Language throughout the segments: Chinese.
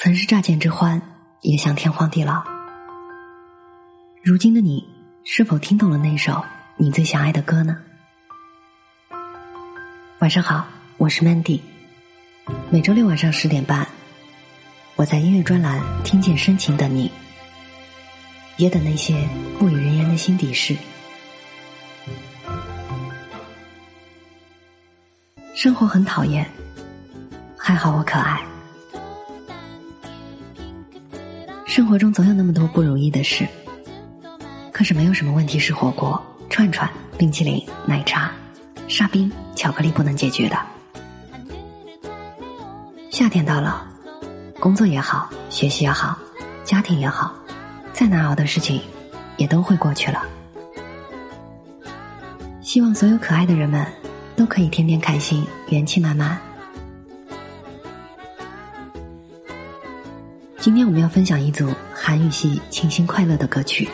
曾是乍见之欢，也想天荒地老。如今的你，是否听懂了那首你最想爱的歌呢？晚上好，我是 Mandy。每周六晚上十点半，我在音乐专栏听见深情的你，也等那些不语人言的心底事。生活很讨厌，还好我可爱。生活中总有那么多不如意的事，可是没有什么问题是火锅、串串、冰淇淋、奶茶、沙冰、巧克力不能解决的。夏天到了，工作也好，学习也好，家庭也好，再难熬的事情也都会过去了。希望所有可爱的人们都可以天天开心，元气满满。今天我们要分享一组韩语系清新快乐的歌曲。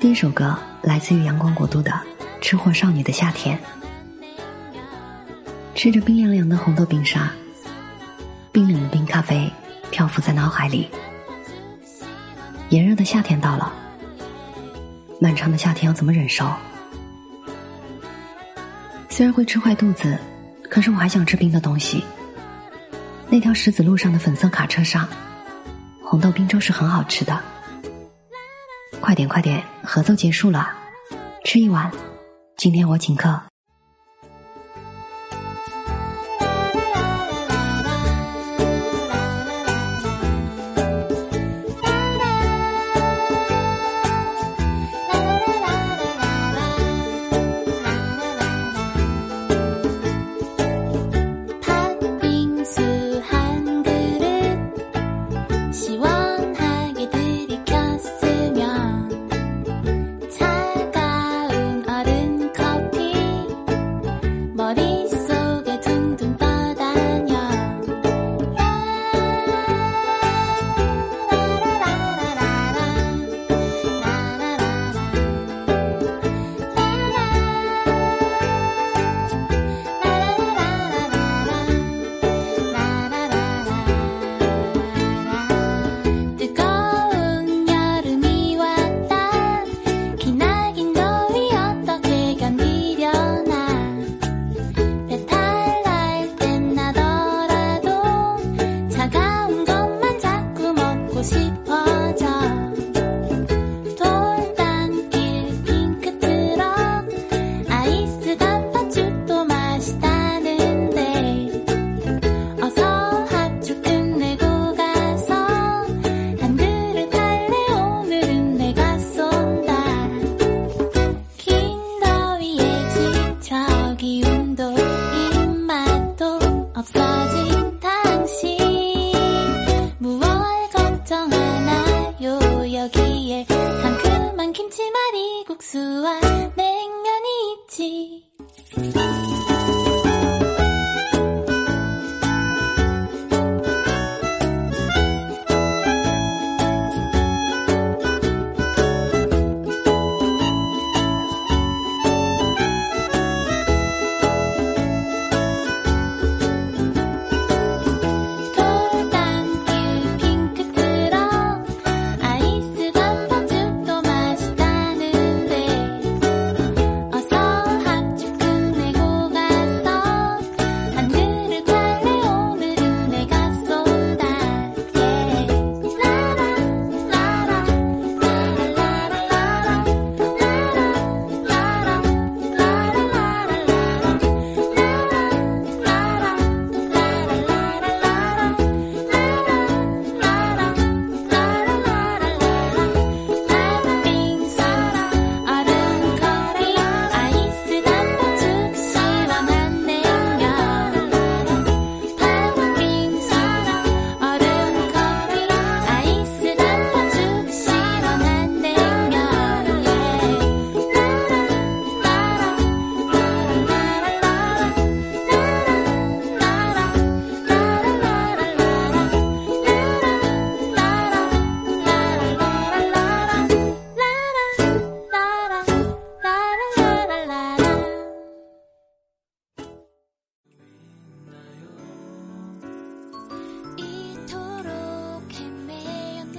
第一首歌来自于阳光国度的《吃货少女的夏天》，吃着冰凉凉的红豆冰沙，冰冷的冰咖啡漂浮在脑海里。炎热的夏天到了，漫长的夏天要怎么忍受？虽然会吃坏肚子，可是我还想吃冰的东西。那条石子路上的粉色卡车上，红豆冰粥是很好吃的。快点快点，合奏结束了，吃一碗，今天我请客。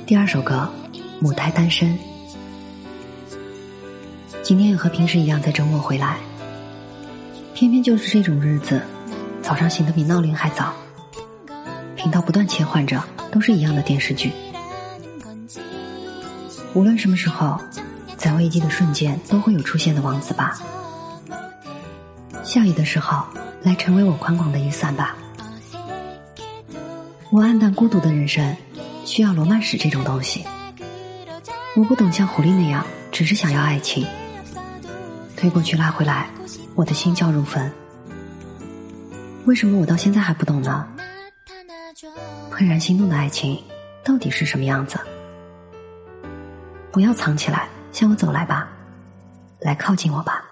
第二首歌，母胎单身。今天也和平时一样，在周末回来。偏偏就是这种日子，早上醒得比闹铃还早。频道不断切换着，都是一样的电视剧。无论什么时候，在危机的瞬间，都会有出现的王子吧。下雨的时候，来成为我宽广的雨伞吧。我暗淡孤独的人生。需要罗曼史这种东西，我不懂像狐狸那样，只是想要爱情。推过去拉回来，我的心焦如焚。为什么我到现在还不懂呢？怦然心动的爱情到底是什么样子？不要藏起来，向我走来吧，来靠近我吧。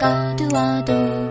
角はどう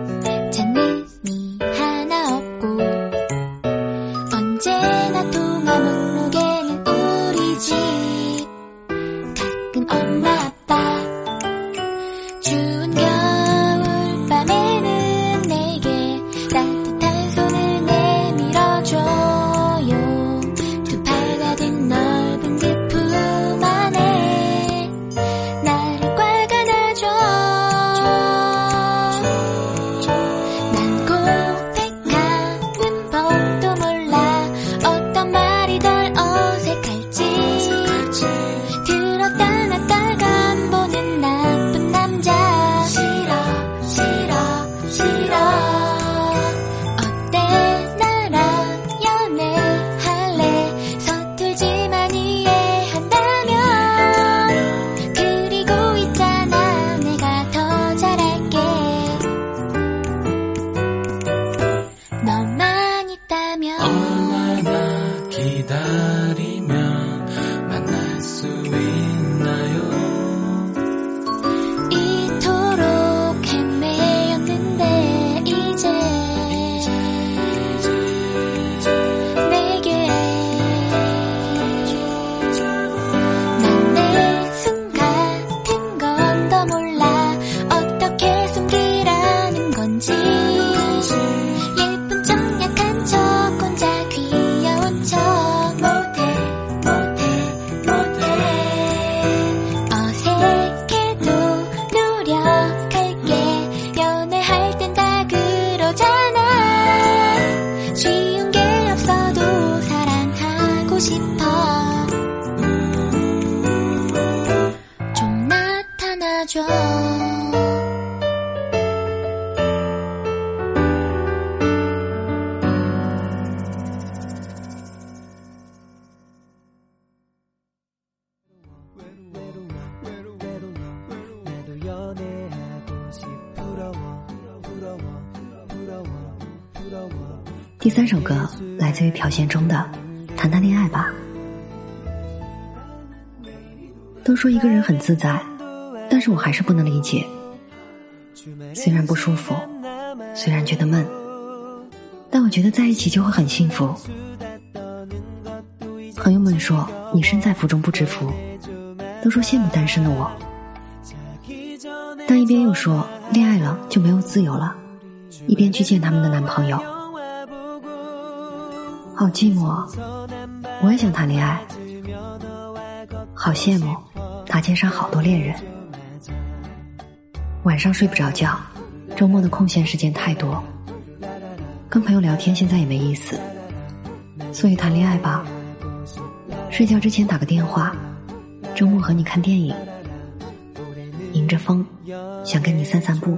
第三首歌来自于朴贤中的《谈谈恋爱吧》。都说一个人很自在，但是我还是不能理解。虽然不舒服，虽然觉得闷，但我觉得在一起就会很幸福。朋友们说你身在福中不知福，都说羡慕单身的我，但一边又说恋爱了就没有自由了，一边去见他们的男朋友，好寂寞。我也想谈恋爱，好羡慕大街上好多恋人。晚上睡不着觉，周末的空闲时间太多，跟朋友聊天现在也没意思，所以谈恋爱吧。睡觉之前打个电话，周末和你看电影，迎着风，想跟你散散步。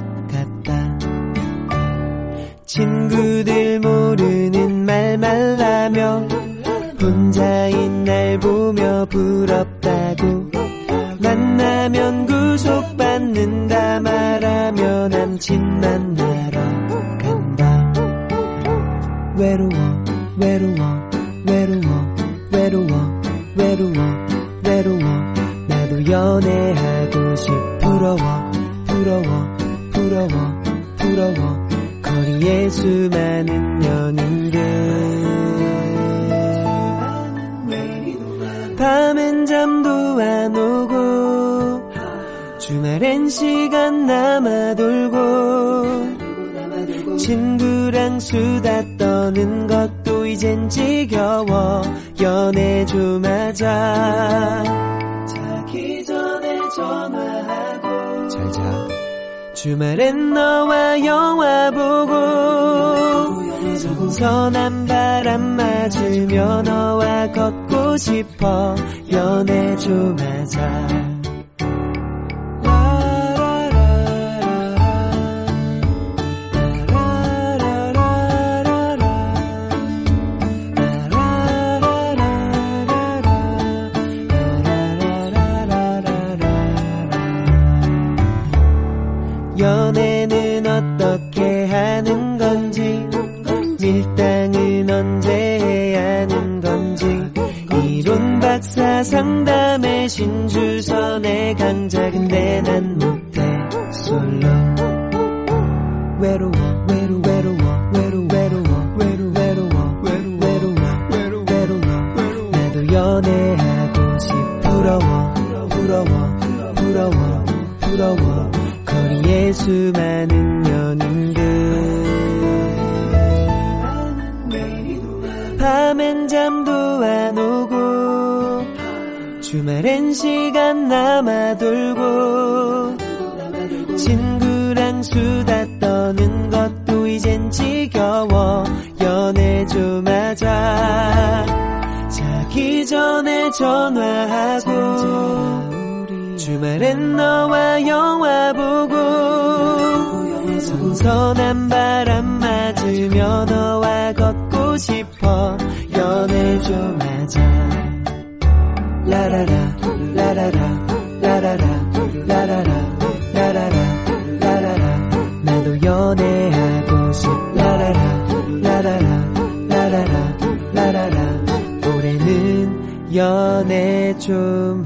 친구들 모르는말말하며 혼자인 날 보며 부럽다고 만나면 구속받는다 말하며 남친 만나러 간다 외로워 외로워 외로워 외로워 외로워. 나도 연애하고 싶 부러워 부러워 부러워 부러워 거리에 수많은 연인들 밤엔 잠도 안 오고 주말엔 시간 남아 돌고 친구랑 수다 떠는 것도 이젠 지겨워. 연애 좀 하자. 자기 전에 전화하고 잘자 주말엔 너와 영화 보고 선선한 바람 맞으며 너와 걷고 싶어 연애 좀 하자 상담의 신주선의 강자 근데 난 못해 솔로. 외로워 외로워 외로워 외로워 외로워 외로워 외로워 외로워 외로워. 나도 연애하고 싶 부러워 부러워 부러워 부러워. 거리에 수많은 연인들. 밤엔 잠도 안 주말엔 시간 남아 돌고 친구랑 수다 떠는 것도 이젠 지겨워. 연애 좀 하자 자기 전에 전화하고 주말엔 너와 영화 보고 선선한 바람 맞으며 너 라라라 라라라 라라라 라라라 라라라 라라라. 나도 연애하고 싶 라라라 라라라 라라라 라라라. 올해는 연애 좀